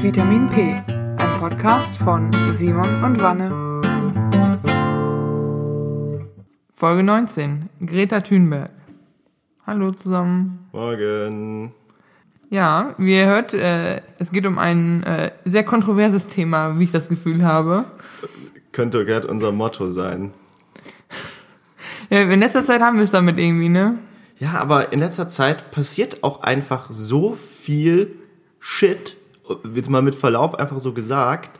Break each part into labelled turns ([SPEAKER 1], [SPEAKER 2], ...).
[SPEAKER 1] Vitamin P, ein Podcast von Simon und Wanne. Folge 19. Greta Thunberg. Hallo zusammen.
[SPEAKER 2] Morgen.
[SPEAKER 1] Ja, wie ihr hört, äh, es geht um ein äh, sehr kontroverses Thema, wie ich das Gefühl habe.
[SPEAKER 2] Könnte gerade unser Motto sein.
[SPEAKER 1] Ja, in letzter Zeit haben wir es damit irgendwie, ne?
[SPEAKER 2] Ja, aber in letzter Zeit passiert auch einfach so viel Shit, jetzt mal mit Verlaub einfach so gesagt,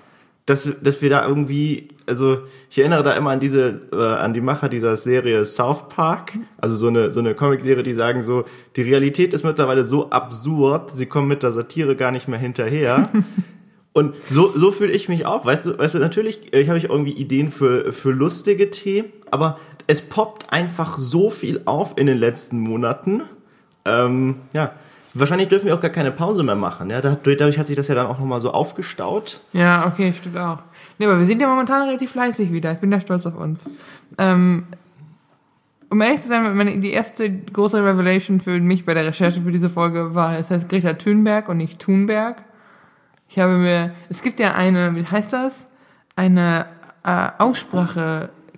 [SPEAKER 2] dass, dass wir da irgendwie, also ich erinnere da immer an diese, äh, an die Macher dieser Serie South Park, also so eine, so eine Comic-Serie, die sagen so, die Realität ist mittlerweile so absurd, sie kommen mit der Satire gar nicht mehr hinterher. Und so, so fühle ich mich auch. Weißt du, weißt du, natürlich ich habe ich irgendwie Ideen für, für lustige Themen, aber es poppt einfach so viel auf in den letzten Monaten. Ähm, ja, wahrscheinlich dürfen wir auch gar keine Pause mehr machen. Ja, dadurch hat sich das ja dann auch nochmal so aufgestaut.
[SPEAKER 1] Ja, okay, stimmt auch. Nee, aber wir sind ja momentan relativ fleißig wieder. Ich bin da stolz auf uns. Ähm, um ehrlich zu sein, meine, die erste große Revelation für mich bei der Recherche für diese Folge war, es heißt Greta Thunberg und nicht Thunberg. Ich habe mir, es gibt ja eine, wie heißt das? Eine äh,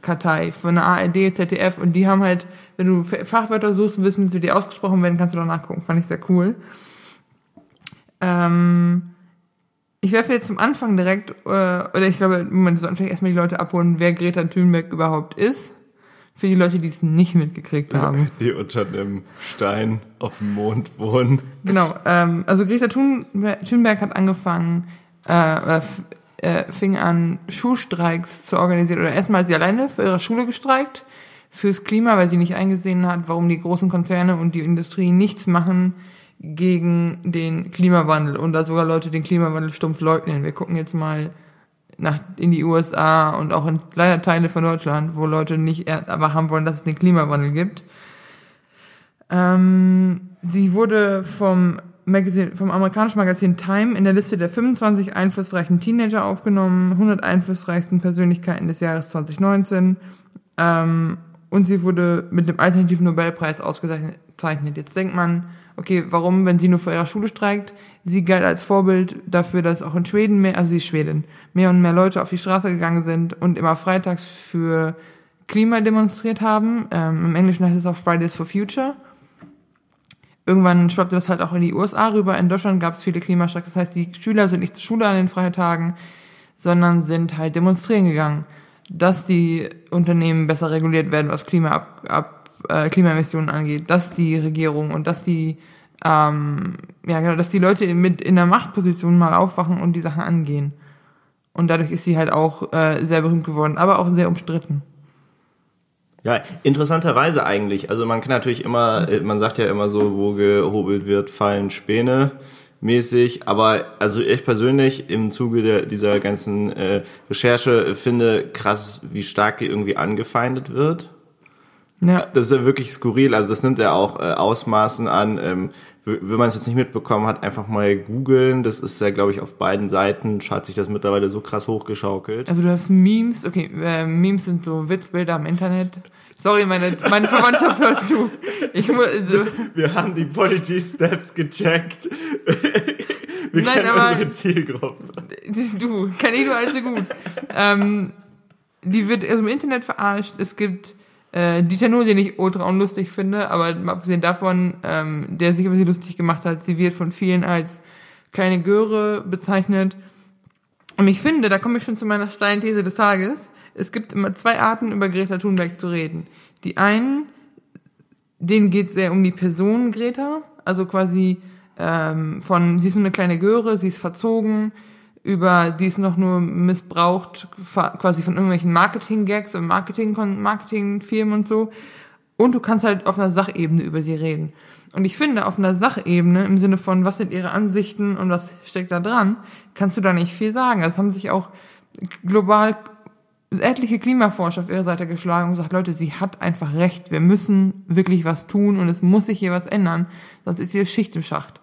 [SPEAKER 1] Aussprachekartei von der ARD, ZDF und die haben halt, wenn du Fachwörter suchst wissen, wie die ausgesprochen werden, kannst du doch nachgucken. Fand ich sehr cool. Ähm, ich werfe jetzt zum Anfang direkt, äh, oder ich glaube, man sollte erstmal die Leute abholen, wer Greta Thunberg überhaupt ist. Für die Leute, die es nicht mitgekriegt haben.
[SPEAKER 2] Die unter einem Stein auf dem Mond wohnen.
[SPEAKER 1] Genau. Ähm, also Greta Thunberg hat angefangen, äh, äh, fing an, Schulstreiks zu organisieren. Oder erstmal sie alleine für ihre Schule gestreikt, fürs Klima, weil sie nicht eingesehen hat, warum die großen Konzerne und die Industrie nichts machen gegen den Klimawandel und da sogar Leute den Klimawandel stumpf leugnen. Wir gucken jetzt mal nach, in die USA und auch in leider Teile von Deutschland, wo Leute nicht aber haben wollen, dass es den Klimawandel gibt. Ähm, sie wurde vom Magazin, vom amerikanischen Magazin Time in der Liste der 25 einflussreichen Teenager aufgenommen, 100 einflussreichsten Persönlichkeiten des Jahres 2019. Ähm, und sie wurde mit dem alternativen Nobelpreis ausgezeichnet. Jetzt denkt man, okay, warum, wenn sie nur vor ihrer Schule streikt? Sie galt als Vorbild dafür, dass auch in Schweden mehr, also sie ist Schwedin, mehr und mehr Leute auf die Straße gegangen sind und immer freitags für Klima demonstriert haben. Ähm, Im Englischen heißt es auch Fridays for Future. Irgendwann schwappte das halt auch in die USA rüber. In Deutschland gab es viele Klimastreiks. Das heißt, die Schüler sind nicht zur Schule an den Freitagen, sondern sind halt demonstrieren gegangen, dass die Unternehmen besser reguliert werden, was Klima ab, ab äh, Klimaemissionen angeht, dass die Regierung und dass die ähm, ja genau, dass die Leute mit in der Machtposition mal aufwachen und die Sachen angehen. Und dadurch ist sie halt auch äh, sehr berühmt geworden, aber auch sehr umstritten.
[SPEAKER 2] Ja, interessanterweise eigentlich. Also man kann natürlich immer, äh, man sagt ja immer so, wo gehobelt wird, fallen Späne mäßig. Aber also ich persönlich im Zuge der, dieser ganzen äh, Recherche finde krass, wie stark irgendwie angefeindet wird. Ja. Das ist ja wirklich skurril. Also das nimmt ja auch äh, Ausmaßen an. Ähm, wenn man es jetzt nicht mitbekommen hat, einfach mal googeln. Das ist ja, glaube ich, auf beiden Seiten hat sich das mittlerweile so krass hochgeschaukelt.
[SPEAKER 1] Also du hast Memes, okay, äh, Memes sind so Witzbilder im Internet. Sorry, meine, meine Verwandtschaft hört zu. Ich muss,
[SPEAKER 2] also. Wir haben die Pology Stats gecheckt. Wir Nein, kennen aber, unsere Zielgruppe.
[SPEAKER 1] Du, kenn ich nur allzu gut. ähm, die wird also im Internet verarscht. Es gibt äh, Dieter Nuhr, den ich ultra unlustig finde, aber abgesehen davon, ähm, der sich über sie lustig gemacht hat, sie wird von vielen als kleine Göre bezeichnet. Und ich finde, da komme ich schon zu meiner steilen These des Tages, es gibt immer zwei Arten, über Greta Thunberg zu reden. Die einen, denen geht es sehr um die Person Greta, also quasi ähm, von, sie ist nur eine kleine Göre, sie ist verzogen, über die es noch nur missbraucht, quasi von irgendwelchen Marketing-Gags und Marketing, Marketing-Firmen und so. Und du kannst halt auf einer Sachebene über sie reden. Und ich finde, auf einer Sachebene, im Sinne von, was sind ihre Ansichten und was steckt da dran, kannst du da nicht viel sagen. Es haben sich auch global etliche Klimaforscher auf ihre Seite geschlagen und gesagt, Leute, sie hat einfach recht. Wir müssen wirklich was tun und es muss sich hier was ändern, sonst ist hier Schicht im Schacht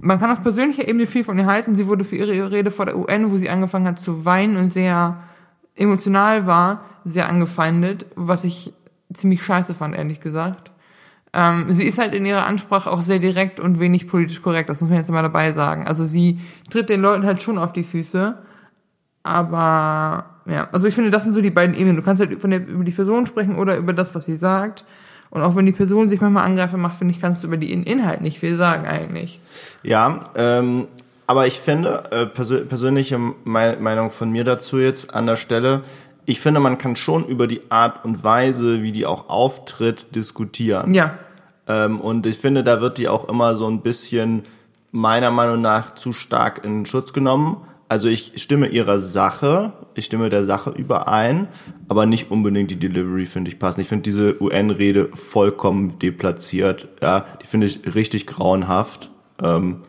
[SPEAKER 1] man kann auf persönlicher Ebene viel von ihr halten. Sie wurde für ihre Rede vor der UN, wo sie angefangen hat zu weinen und sehr emotional war, sehr angefeindet, was ich ziemlich scheiße fand, ehrlich gesagt. Ähm, sie ist halt in ihrer Ansprache auch sehr direkt und wenig politisch korrekt, das muss man jetzt mal dabei sagen. Also sie tritt den Leuten halt schon auf die Füße, aber ja, also ich finde, das sind so die beiden Ebenen. Du kannst halt von der, über die Person sprechen oder über das, was sie sagt. Und auch wenn die Person sich manchmal Angreifer macht, finde ich, kannst du über den Inhalt nicht viel sagen eigentlich.
[SPEAKER 2] Ja, ähm, aber ich finde, äh, persö persönliche Me Meinung von mir dazu jetzt an der Stelle, ich finde, man kann schon über die Art und Weise, wie die auch auftritt, diskutieren.
[SPEAKER 1] Ja.
[SPEAKER 2] Ähm, und ich finde, da wird die auch immer so ein bisschen meiner Meinung nach zu stark in Schutz genommen. Also ich stimme ihrer Sache, ich stimme der Sache überein, aber nicht unbedingt die Delivery finde ich passend. Ich finde diese UN-Rede vollkommen deplatziert. Ja, die finde ich richtig grauenhaft. Ähm,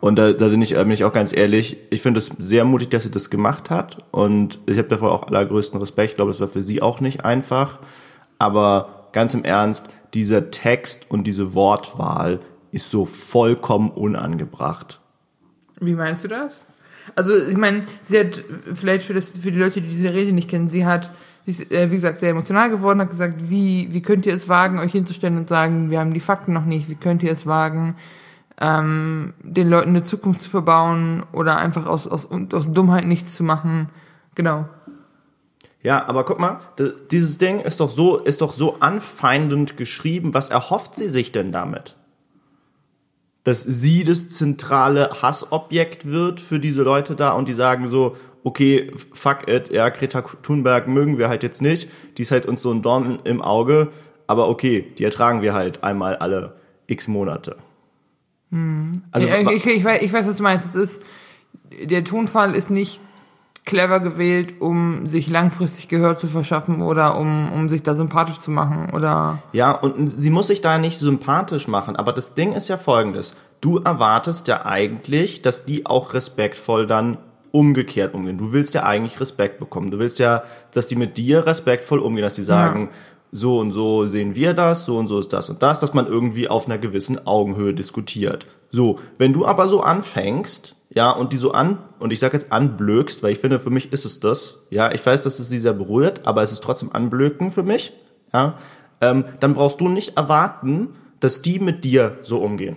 [SPEAKER 2] und da, da bin, ich, bin ich auch ganz ehrlich, ich finde es sehr mutig, dass sie das gemacht hat. Und ich habe davor auch allergrößten Respekt. Ich glaube, das war für sie auch nicht einfach. Aber ganz im Ernst, dieser Text und diese Wortwahl ist so vollkommen unangebracht.
[SPEAKER 1] Wie meinst du das? Also ich meine, sie hat vielleicht für das für die Leute, die diese Rede nicht kennen, sie hat sie ist äh, wie gesagt sehr emotional geworden, hat gesagt, wie wie könnt ihr es wagen, euch hinzustellen und sagen, wir haben die Fakten noch nicht, wie könnt ihr es wagen, ähm, den Leuten eine Zukunft zu verbauen oder einfach aus aus aus Dummheit nichts zu machen, genau.
[SPEAKER 2] Ja, aber guck mal, dieses Ding ist doch so ist doch so anfeindend geschrieben. Was erhofft sie sich denn damit? Dass sie das zentrale Hassobjekt wird für diese Leute da und die sagen so, okay, fuck it, ja, Greta Thunberg mögen wir halt jetzt nicht, die ist halt uns so ein Dorn im Auge, aber okay, die ertragen wir halt einmal alle x Monate.
[SPEAKER 1] Hm. Also, ich, ich, ich, weiß, ich weiß, was du meinst. Es ist, der Tonfall ist nicht clever gewählt, um sich langfristig Gehör zu verschaffen oder um, um sich da sympathisch zu machen oder.
[SPEAKER 2] Ja, und sie muss sich da nicht sympathisch machen, aber das Ding ist ja folgendes. Du erwartest ja eigentlich, dass die auch respektvoll dann umgekehrt umgehen. Du willst ja eigentlich Respekt bekommen. Du willst ja, dass die mit dir respektvoll umgehen, dass die sagen, ja. so und so sehen wir das, so und so ist das und das, dass man irgendwie auf einer gewissen Augenhöhe diskutiert. So, wenn du aber so anfängst, ja, und die so an, und ich sage jetzt anblökst, weil ich finde, für mich ist es das, ja, ich weiß, dass es sie sehr berührt, aber es ist trotzdem anblöken für mich, ja, ähm, dann brauchst du nicht erwarten, dass die mit dir so umgehen.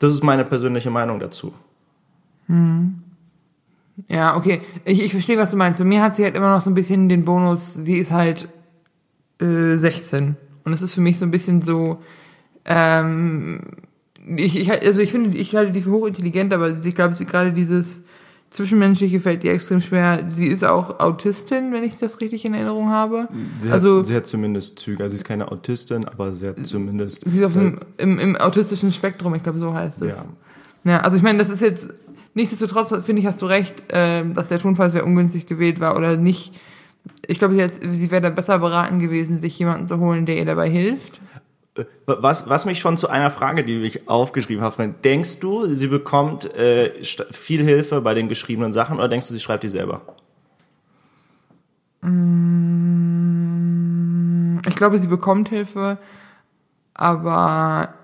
[SPEAKER 2] Das ist meine persönliche Meinung dazu.
[SPEAKER 1] Hm. Ja, okay. Ich, ich verstehe, was du meinst. Für mir hat sie halt immer noch so ein bisschen den Bonus, sie ist halt äh, 16. Und es ist für mich so ein bisschen so, ähm, ich, ich, also ich finde, ich halte die für hochintelligent, aber ich glaube, sie gerade dieses Zwischenmenschliche fällt ihr extrem schwer. Sie ist auch Autistin, wenn ich das richtig in Erinnerung habe.
[SPEAKER 2] Sie also hat, sie hat zumindest Züge. Also sie ist keine Autistin, aber sie hat zumindest.
[SPEAKER 1] Sie ist auf dem, im, im autistischen Spektrum, ich glaube, so heißt es. Ja. Ja, also ich meine, das ist jetzt nichtsdestotrotz finde ich, hast du recht, äh, dass der Tonfall sehr ungünstig gewählt war oder nicht. Ich glaube, sie, sie wäre da besser beraten gewesen, sich jemanden zu holen, der ihr dabei hilft.
[SPEAKER 2] Was, was mich schon zu einer Frage, die ich aufgeschrieben habe, denkst du, sie bekommt äh, viel Hilfe bei den geschriebenen Sachen oder denkst du, sie schreibt die selber?
[SPEAKER 1] Mm, ich glaube, sie bekommt Hilfe, aber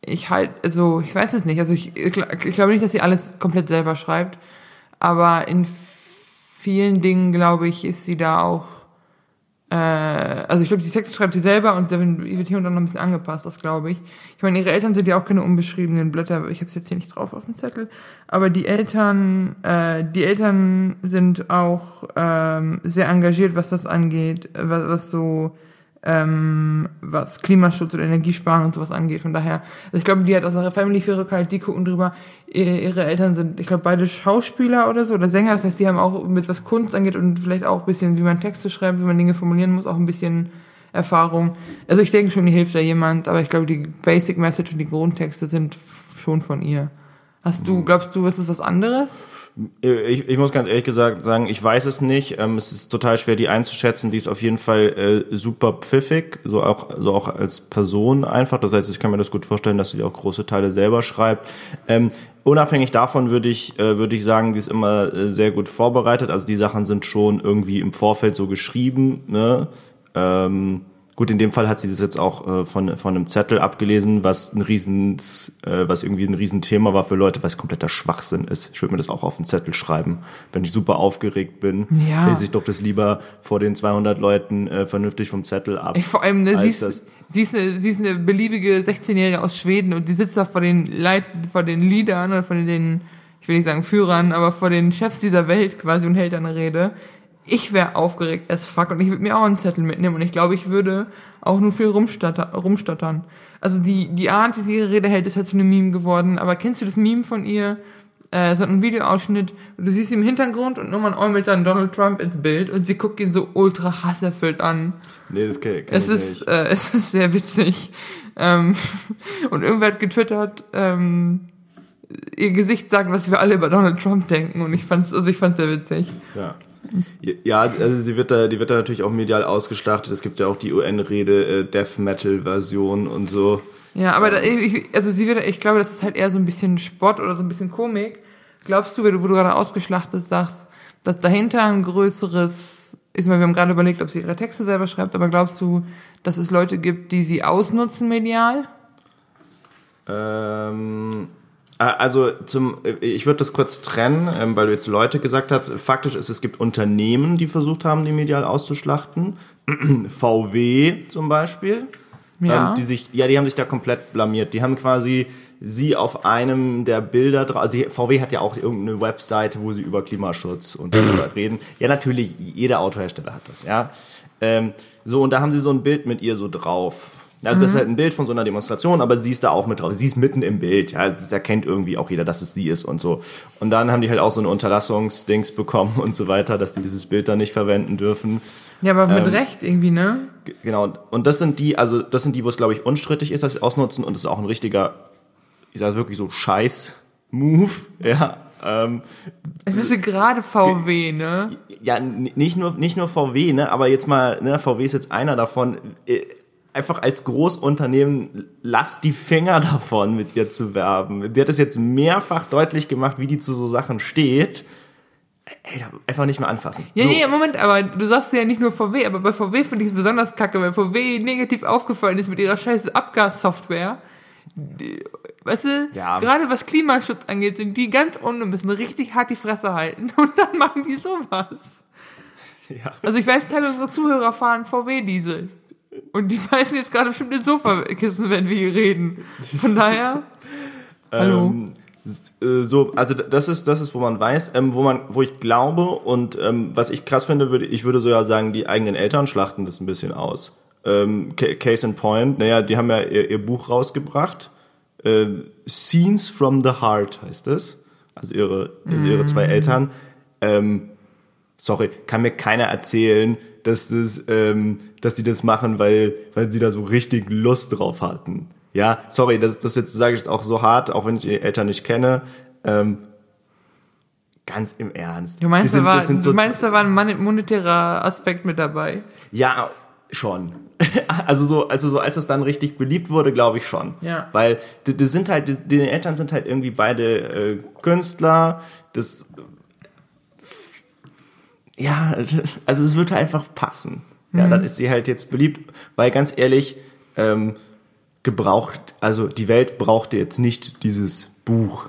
[SPEAKER 1] ich halt, also ich weiß es nicht. Also ich, ich glaube nicht, dass sie alles komplett selber schreibt, aber in vielen Dingen, glaube ich, ist sie da auch äh, also ich glaube, die Texte schreibt sie selber und da wird hier und da noch ein bisschen angepasst, das glaube ich. Ich meine, ihre Eltern sind ja auch keine unbeschriebenen Blätter, ich habe es jetzt hier nicht drauf auf dem Zettel, aber die Eltern, äh, die Eltern sind auch ähm, sehr engagiert, was das angeht, was, was so ähm, was Klimaschutz oder Energiesparen und sowas angeht. Von daher, also ich glaube, die hat aus ihrer Family für kalt, die gucken drüber. Ihre Eltern sind, ich glaube, beide Schauspieler oder so oder Sänger. Das heißt, die haben auch mit was Kunst angeht und vielleicht auch ein bisschen, wie man Texte schreibt, wie man Dinge formulieren muss, auch ein bisschen Erfahrung. Also ich denke schon, die hilft da jemand, aber ich glaube, die Basic Message und die Grundtexte sind schon von ihr. Hast du, glaubst du, ist es was anderes?
[SPEAKER 2] Ich, ich muss ganz ehrlich gesagt sagen, ich weiß es nicht. Ähm, es ist total schwer, die einzuschätzen. Die ist auf jeden Fall äh, super pfiffig, so auch, so auch als Person einfach. Das heißt, ich kann mir das gut vorstellen, dass sie auch große Teile selber schreibt. Ähm, unabhängig davon würde ich, äh, würde ich sagen, die ist immer äh, sehr gut vorbereitet. Also die Sachen sind schon irgendwie im Vorfeld so geschrieben. Ne? Ähm, Gut, in dem Fall hat sie das jetzt auch äh, von, von einem Zettel abgelesen, was ein riesen, äh, was irgendwie ein Riesenthema war für Leute, was kompletter Schwachsinn ist. Ich würde mir das auch auf einen Zettel schreiben. Wenn ich super aufgeregt bin,
[SPEAKER 1] Ja.
[SPEAKER 2] lese ich doch das lieber vor den 200 Leuten äh, vernünftig vom Zettel ab.
[SPEAKER 1] Ich vor allem, ne, sie ist, sie, ist eine, sie ist eine beliebige 16-Jährige aus Schweden und die sitzt da vor den Leit vor den Leadern oder vor den, ich will nicht sagen Führern, aber vor den Chefs dieser Welt quasi und hält da eine Rede. Ich wäre aufgeregt as fuck und ich würde mir auch einen Zettel mitnehmen und ich glaube, ich würde auch nur viel rumstotter, rumstottern. Also die, die Art, wie sie ihre Rede hält, ist halt schon ein Meme geworden. Aber kennst du das Meme von ihr? Äh, es hat einen Videoausschnitt, du siehst sie im Hintergrund und irgendwann äumelt dann Donald Trump ins Bild und sie guckt ihn so ultra hasserfüllt an.
[SPEAKER 2] nee, das kann, kann
[SPEAKER 1] Es
[SPEAKER 2] ich
[SPEAKER 1] ist,
[SPEAKER 2] nicht.
[SPEAKER 1] äh, es ist sehr witzig. Ähm, und irgendwer hat getwittert, ähm, ihr Gesicht sagt, was wir alle über Donald Trump denken. Und ich fand's, also ich fand's sehr witzig.
[SPEAKER 2] Ja. Ja, also sie wird da, die wird da natürlich auch medial ausgeschlachtet. Es gibt ja auch die UN-Rede, äh, Death Metal-Version und so.
[SPEAKER 1] Ja, aber da, ich, also sie wird, ich glaube, das ist halt eher so ein bisschen Sport oder so ein bisschen Komik. Glaubst du, wo du gerade ausgeschlachtet sagst, dass dahinter ein größeres, ist mal, wir haben gerade überlegt, ob sie ihre Texte selber schreibt, aber glaubst du, dass es Leute gibt, die sie ausnutzen medial?
[SPEAKER 2] Ähm, äh, also zum, äh, ich würde das kurz trennen, ähm, weil du jetzt Leute gesagt hast. Faktisch ist, es gibt Unternehmen, die versucht haben, die medial auszuschlachten. VW zum Beispiel.
[SPEAKER 1] Ja.
[SPEAKER 2] Ähm, die sich, ja, die haben sich da komplett blamiert. Die haben quasi sie auf einem der Bilder drauf. Also VW hat ja auch irgendeine Webseite, wo sie über Klimaschutz und darüber reden. Ja, natürlich, jeder Autohersteller hat das, ja. Ähm, so, und da haben sie so ein Bild mit ihr so drauf. Also das ist halt ein Bild von so einer Demonstration, aber sie ist da auch mit drauf. Sie ist mitten im Bild, ja. Das erkennt irgendwie auch jeder, dass es sie ist und so. Und dann haben die halt auch so eine Unterlassungsdings bekommen und so weiter, dass die dieses Bild dann nicht verwenden dürfen.
[SPEAKER 1] Ja, aber mit
[SPEAKER 2] Ähm,
[SPEAKER 1] Recht irgendwie, ne?
[SPEAKER 2] Genau, und das sind die, also das sind die, wo es glaube ich unstrittig ist, dass sie ausnutzen und das ist auch ein richtiger, ich sage wirklich so Scheiß-Move, ja. Ähm,
[SPEAKER 1] Ich gerade VW, ne?
[SPEAKER 2] ja, nicht nur, nicht nur VW, ne, aber jetzt mal, ne, VW ist jetzt einer davon. Äh, Einfach als Großunternehmen, lasst die Finger davon, mit ihr zu werben. Die hat es jetzt mehrfach deutlich gemacht, wie die zu so Sachen steht. Ey, einfach nicht mehr anfassen.
[SPEAKER 1] Ja,
[SPEAKER 2] so.
[SPEAKER 1] nee, Moment, aber du sagst ja nicht nur VW, aber bei VW finde ich es besonders kacke, weil VW negativ aufgefallen ist mit ihrer scheiß Abgassoftware. Weißt du,
[SPEAKER 2] Ja.
[SPEAKER 1] gerade was Klimaschutz angeht, sind die ganz unten müssen richtig hart die Fresse halten und dann machen die sowas.
[SPEAKER 2] Ja.
[SPEAKER 1] Also ich weiß, Teil unserer Zuhörer fahren VW-Diesel. Und die beißen jetzt gerade bestimmt in Sofakissen, wenn wir hier reden. Von daher, hallo.
[SPEAKER 2] Ähm, s- äh, so, also das ist, das ist, wo man weiß, ähm, wo man, wo ich glaube und ähm, was ich krass finde, würde ich würde so ja sagen, die eigenen Eltern schlachten das ein bisschen aus. Ähm, Ca- Case in Point, naja, die haben ja ihr, ihr Buch rausgebracht. Äh, Scenes from the Heart heißt es. Also ihre, also ihre zwei Eltern. Ähm, sorry, kann mir keiner erzählen, dass das, ähm, dass die das machen, weil, weil sie da so richtig Lust drauf hatten. Ja, sorry, das, das jetzt sage ich jetzt auch so hart, auch wenn ich die Eltern nicht kenne. Ähm, ganz im Ernst.
[SPEAKER 1] Du meinst,
[SPEAKER 2] sind-
[SPEAKER 1] da war,
[SPEAKER 2] das so
[SPEAKER 1] du meinst, da war ein mon- monetärer Aspekt mit dabei.
[SPEAKER 2] ja, schon. Also so, also so, als es dann richtig beliebt wurde, glaube ich schon.
[SPEAKER 1] Ja.
[SPEAKER 2] Weil die, die sind halt, die, die Eltern sind halt irgendwie beide äh, Künstler. Das ja, also es wird einfach passen. Ja, dann ist sie halt jetzt beliebt, weil ganz ehrlich, ähm, gebraucht, also die Welt brauchte jetzt nicht dieses Buch.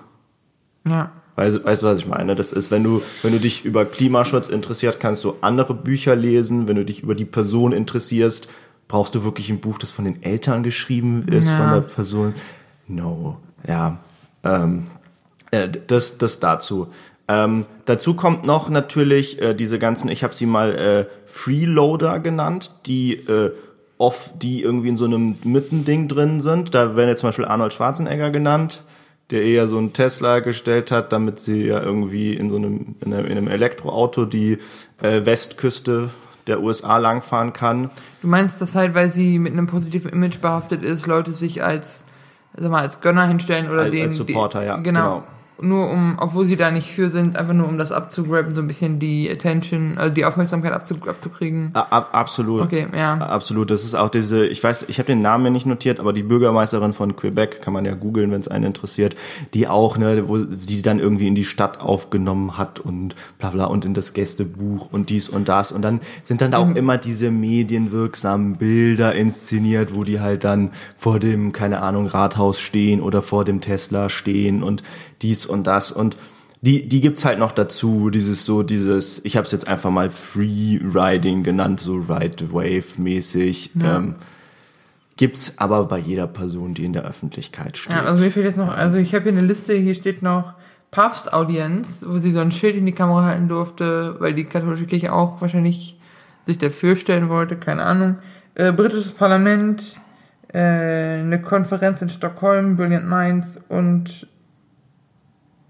[SPEAKER 1] Ja.
[SPEAKER 2] Weißt, weißt du, was ich meine? Das ist, wenn du, wenn du dich über Klimaschutz interessiert, kannst du andere Bücher lesen. Wenn du dich über die Person interessierst, brauchst du wirklich ein Buch, das von den Eltern geschrieben ist,
[SPEAKER 1] Ja.
[SPEAKER 2] von der Person. No. Ja. Ähm, äh, das, das dazu. Ähm, dazu kommt noch natürlich äh, diese ganzen, ich habe sie mal äh, Freeloader genannt, die äh, oft, die irgendwie in so einem Mittending drin sind. Da werden jetzt zum Beispiel Arnold Schwarzenegger genannt, der eher so einen Tesla gestellt hat, damit sie ja irgendwie in so einem, in einem, in einem Elektroauto die äh, Westküste der USA langfahren kann.
[SPEAKER 1] Du meinst das halt, weil sie mit einem positiven Image behaftet ist, Leute sich als, sag mal, als Gönner hinstellen oder
[SPEAKER 2] Als-
[SPEAKER 1] den.
[SPEAKER 2] als Supporter,
[SPEAKER 1] die,
[SPEAKER 2] ja,
[SPEAKER 1] Genau.
[SPEAKER 2] genau.
[SPEAKER 1] Nur um, obwohl sie da nicht für sind, einfach nur um das abzugraben, so ein bisschen die Attention, also die Aufmerksamkeit abzu, abzukriegen.
[SPEAKER 2] Ab, absolut.
[SPEAKER 1] Okay, ja.
[SPEAKER 2] Absolut. Das ist auch diese, ich weiß, ich habe den Namen mir nicht notiert, aber die Bürgermeisterin von Quebec, kann man ja googeln, wenn es einen interessiert, die auch, ne, wo die dann irgendwie in die Stadt aufgenommen hat und bla bla und in das Gästebuch und dies und das. Und dann sind dann da auch immer diese medienwirksamen Bilder inszeniert, wo die halt dann vor dem, keine Ahnung, Rathaus stehen oder vor dem Tesla stehen und dies und das und die, die gibt's halt noch dazu, dieses so, dieses, ich habe es jetzt einfach mal Free Riding genannt, so Ride Wave mäßig.
[SPEAKER 1] Ja.
[SPEAKER 2] Ähm, gibt's aber bei jeder Person, die in der Öffentlichkeit steht.
[SPEAKER 1] Ja, also mir fehlt jetzt noch, also ich habe hier eine Liste, hier steht noch Papstaudienz, wo sie so ein Schild in die Kamera halten durfte, weil die katholische Kirche auch wahrscheinlich sich dafür stellen wollte, keine Ahnung. Äh, britisches Parlament, äh, eine Konferenz in Stockholm, Brilliant Minds und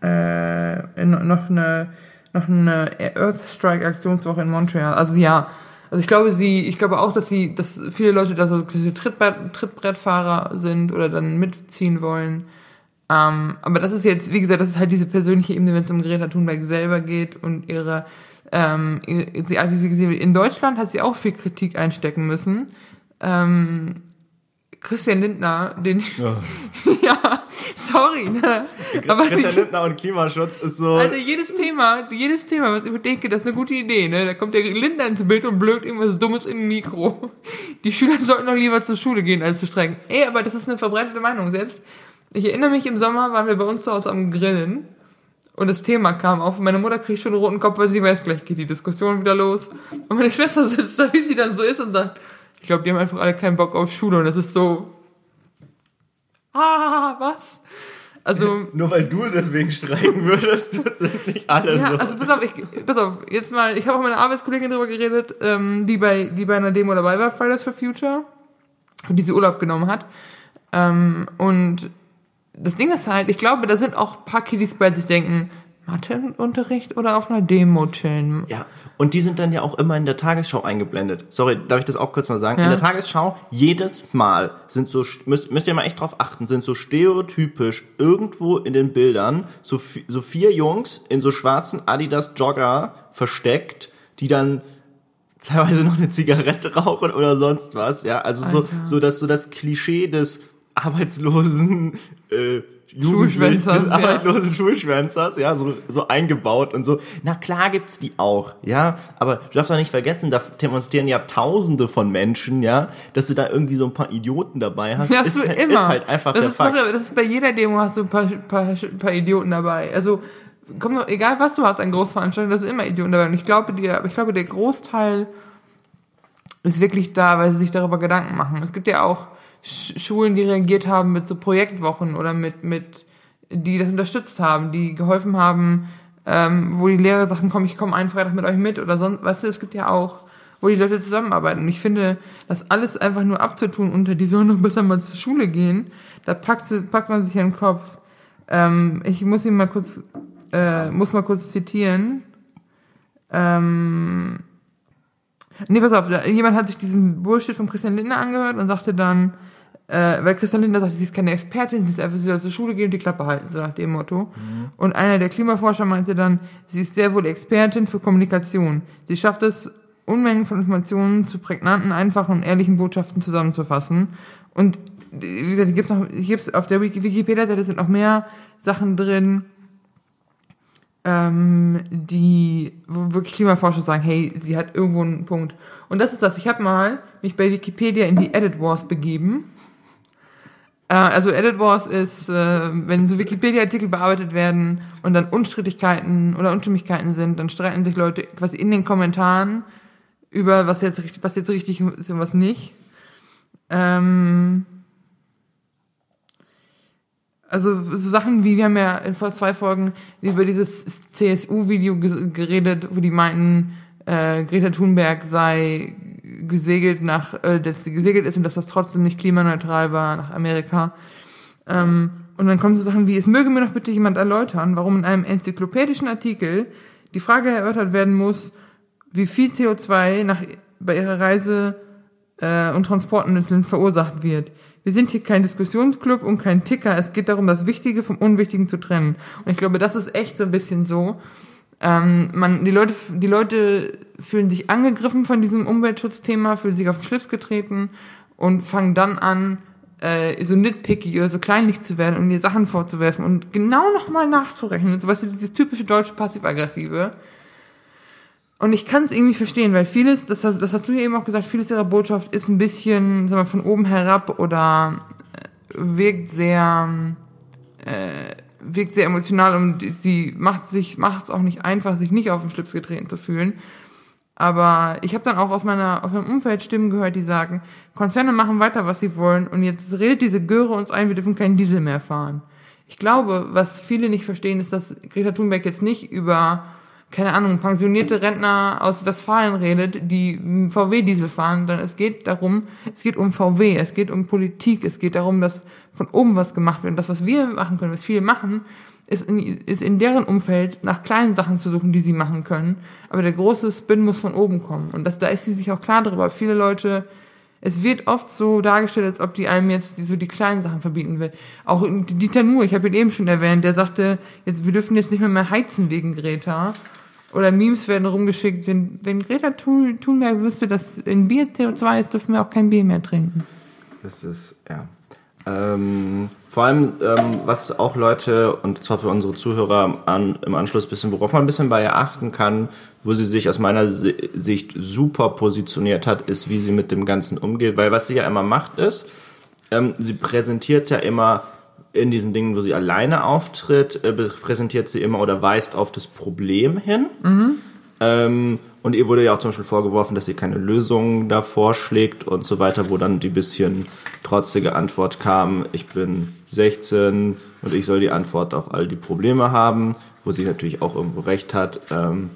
[SPEAKER 1] äh, noch eine noch eine Earthstrike Aktionswoche in Montreal. Also ja, also ich glaube sie, ich glaube auch, dass sie, dass viele Leute da so Trittbrett, Trittbrettfahrer sind oder dann mitziehen wollen. Ähm, aber das ist jetzt, wie gesagt, das ist halt diese persönliche Ebene, wenn es um Greta Thunberg selber geht und ihre, ähm, sie, also sie gesehen wird. In Deutschland hat sie auch viel Kritik einstecken müssen. Ähm, Christian Lindner, den
[SPEAKER 2] Ja.
[SPEAKER 1] ja, sorry, ne? Aber
[SPEAKER 2] Christian Lindner und Klimaschutz ist so.
[SPEAKER 1] also jedes Thema, jedes Thema, was ich bedenke, das ist eine gute Idee, ne? Da kommt der Lindner ins Bild und blökt irgendwas Dummes in ein Mikro. Die Schüler sollten doch lieber zur Schule gehen, als zu streiken. Ey, aber das ist eine verbreitete Meinung. Selbst, ich erinnere mich, im Sommer waren wir bei uns zu Hause am Grillen und das Thema kam auf. und Meine Mutter kriegt schon einen roten Kopf, weil sie weiß, gleich geht die Diskussion wieder los. Und meine Schwester sitzt da, wie sie dann so ist und sagt, ich glaube, die haben einfach alle keinen Bock auf Schule und das ist so, ah, was? Also,
[SPEAKER 2] Nur weil du deswegen streiken würdest, das sind nicht alle
[SPEAKER 1] Ja,
[SPEAKER 2] so.
[SPEAKER 1] also pass auf, ich, pass auf, jetzt mal, ich habe auch mit einer Arbeitskollegin drüber geredet, ähm, die bei, die bei einer Demo dabei war, Fridays for Future, die sie Urlaub genommen hat. Ähm, und das Ding ist halt, ich glaube, da sind auch ein paar Kiddies bei sich denken, Matheunterricht oder auf einer Demo chillen.
[SPEAKER 2] Ja, und die sind dann ja auch immer in der Tagesschau eingeblendet. Sorry, darf ich das auch kurz mal sagen?
[SPEAKER 1] Ja.
[SPEAKER 2] In der Tagesschau jedes Mal sind so, müsst, müsst ihr mal echt drauf achten, sind so stereotypisch irgendwo in den Bildern so, so vier Jungs in so schwarzen Adidas Jogger versteckt, die dann teilweise noch eine Zigarette rauchen oder sonst was, ja, also so,
[SPEAKER 1] Alter.
[SPEAKER 2] so das, so das Klischee des arbeitslosen, äh,
[SPEAKER 1] Schulschwänzers,
[SPEAKER 2] des
[SPEAKER 1] ja.
[SPEAKER 2] arbeitslosen Schulschwänzers, ja, so, so eingebaut und so. Na klar gibt's die auch, ja, aber du darfst doch nicht vergessen, da demonstrieren ja Tausende von Menschen, ja, dass du da irgendwie so ein paar Idioten dabei hast,
[SPEAKER 1] Das hast
[SPEAKER 2] ist,
[SPEAKER 1] du
[SPEAKER 2] halt-
[SPEAKER 1] immer.
[SPEAKER 2] ist halt einfach
[SPEAKER 1] das
[SPEAKER 2] der
[SPEAKER 1] ist
[SPEAKER 2] Fakt.
[SPEAKER 1] Doch, das ist bei jeder Demo hast du ein paar, paar, paar Idioten dabei. Also, komm doch, egal was du hast an Großveranstaltungen, da sind immer Idioten dabei. Und ich glaube, die, ich glaube, der Großteil ist wirklich da, weil sie sich darüber Gedanken machen. Es gibt ja auch Schulen, die reagiert haben mit so Projektwochen oder mit, mit, die das unterstützt haben, die geholfen haben, ähm, wo die Lehrer sagten, komm, ich komme einen Freitag mit euch mit oder sonst, weißt du, es gibt ja auch, wo die Leute zusammenarbeiten. Und ich finde, das alles einfach nur abzutun unter, die sollen noch besser mal zur Schule gehen, da packt, sie- packt man sich in den Kopf. Ähm, ich muss ihn mal kurz, äh, muss mal kurz zitieren. Ähm, nee, pass auf, da- jemand hat sich diesen Bullshit von Christian Lindner angehört und sagte dann, äh, weil Christian Lindner sagte, sie ist keine Expertin, sie ist einfach, sie soll zur Schule gehen und die Klappe halten, so nach dem Motto. Und einer der Klimaforscher meinte dann, sie ist sehr wohl Expertin für Kommunikation. Sie schafft es, Unmengen von Informationen zu prägnanten, einfachen und ehrlichen Botschaften zusammenzufassen. Und wie gesagt, hier gibt's noch, hier gibt's auf der Wiki- Wikipedia-Seite sind noch mehr Sachen drin, ähm, die, wo wirklich Klimaforscher sagen, hey, sie hat irgendwo einen Punkt. Und das ist das. Ich habe mal mich bei Wikipedia in die Edit Wars begeben. Äh, also Edit Wars ist, äh, wenn so Wikipedia-Artikel bearbeitet werden und dann Unstrittigkeiten oder Unstimmigkeiten sind, dann streiten sich Leute quasi in den Kommentaren über was jetzt was jetzt richtig ist und was nicht. Ähm, also so Sachen wie, wir haben ja in vor zwei Folgen über dieses CSU-Video geredet, wo die meinten, äh, Greta Thunberg sei gesegelt nach, äh, dass sie gesegelt ist und dass das trotzdem nicht klimaneutral war nach Amerika. Ähm, und dann kommen so Sachen wie, es möge mir noch bitte jemand erläutern, warum in einem enzyklopädischen Artikel die Frage erörtert werden muss, wie viel CO2 nach, bei ihrer Reise äh, und Transportmitteln verursacht wird. Wir sind hier kein Diskussionsclub und kein Ticker. Es geht darum, das Wichtige vom Unwichtigen zu trennen. Und ich glaube, das ist echt so ein bisschen so. Ähm, man, die Leute, die Leute fühlen sich angegriffen von diesem Umweltschutzthema, fühlen sich auf den Schlips getreten und fangen dann an, äh, so nitpicky oder so kleinlich zu werden und dir Sachen vorzuwerfen und genau nochmal nachzurechnen. So weißt du, dieses typische deutsche Passiv-Aggressive. Und ich kann es irgendwie verstehen, weil vieles, das, hast- das hast du ja eben auch gesagt, vieles ihrer Botschaft ist ein bisschen, sagen wir, von oben herab oder äh, wirkt sehr, äh, wirkt sehr emotional und sie macht sich, macht es auch nicht einfach, sich nicht auf den Schlips getreten zu fühlen. Aber ich habe dann auch aus meiner aus meinem Umfeld Stimmen gehört, die sagen, Konzerne machen weiter, was sie wollen und jetzt redet diese Göre uns ein, wir dürfen keinen Diesel mehr fahren. Ich glaube, was viele nicht verstehen, ist, dass Greta Thunberg jetzt nicht über keine Ahnung, pensionierte Rentner aus Westfalen redet, die VW-Diesel fahren, sondern es geht darum, es geht um VW, es geht um Politik, es geht darum, dass von oben was gemacht wird. Und das, was wir machen können, was viele machen, ist in, ist in deren Umfeld nach kleinen Sachen zu suchen, die sie machen können. Aber der große Spin muss von oben kommen. Und das, da ist sie sich auch klar darüber. Viele Leute, es wird oft so dargestellt, als ob die einem jetzt die, so die kleinen Sachen verbieten will. Auch Dieter Nuhr, ich habe ihn eben schon erwähnt, der sagte, jetzt, wir dürfen jetzt nicht mehr, mehr heizen wegen Greta. Oder Memes werden rumgeschickt, wenn, wenn Greta Thun- Thunberg wüsste, dass in Bier CO2 ist, dürfen wir auch kein Bier mehr trinken.
[SPEAKER 2] Das ist, ja. Ähm, vor allem, ähm, was auch Leute, und zwar für unsere Zuhörer an, im Anschluss ein bisschen, worauf man ein bisschen bei ihr achten kann, wo sie sich aus meiner Si- Sicht super positioniert hat, ist, wie sie mit dem Ganzen umgeht. Weil was sie ja immer macht, ist, ähm, sie präsentiert ja immer in diesen Dingen, wo sie alleine auftritt, äh, präsentiert sie immer oder weist auf das Problem hin. Ähm, und ihr wurde ja auch zum Beispiel vorgeworfen, dass sie keine Lösungen da vorschlägt und so weiter, wo dann die bisschen trotzige Antwort kam, ich bin 16 und ich soll die Antwort auf all die Probleme haben, wo sie natürlich auch irgendwo recht hat. Ähm,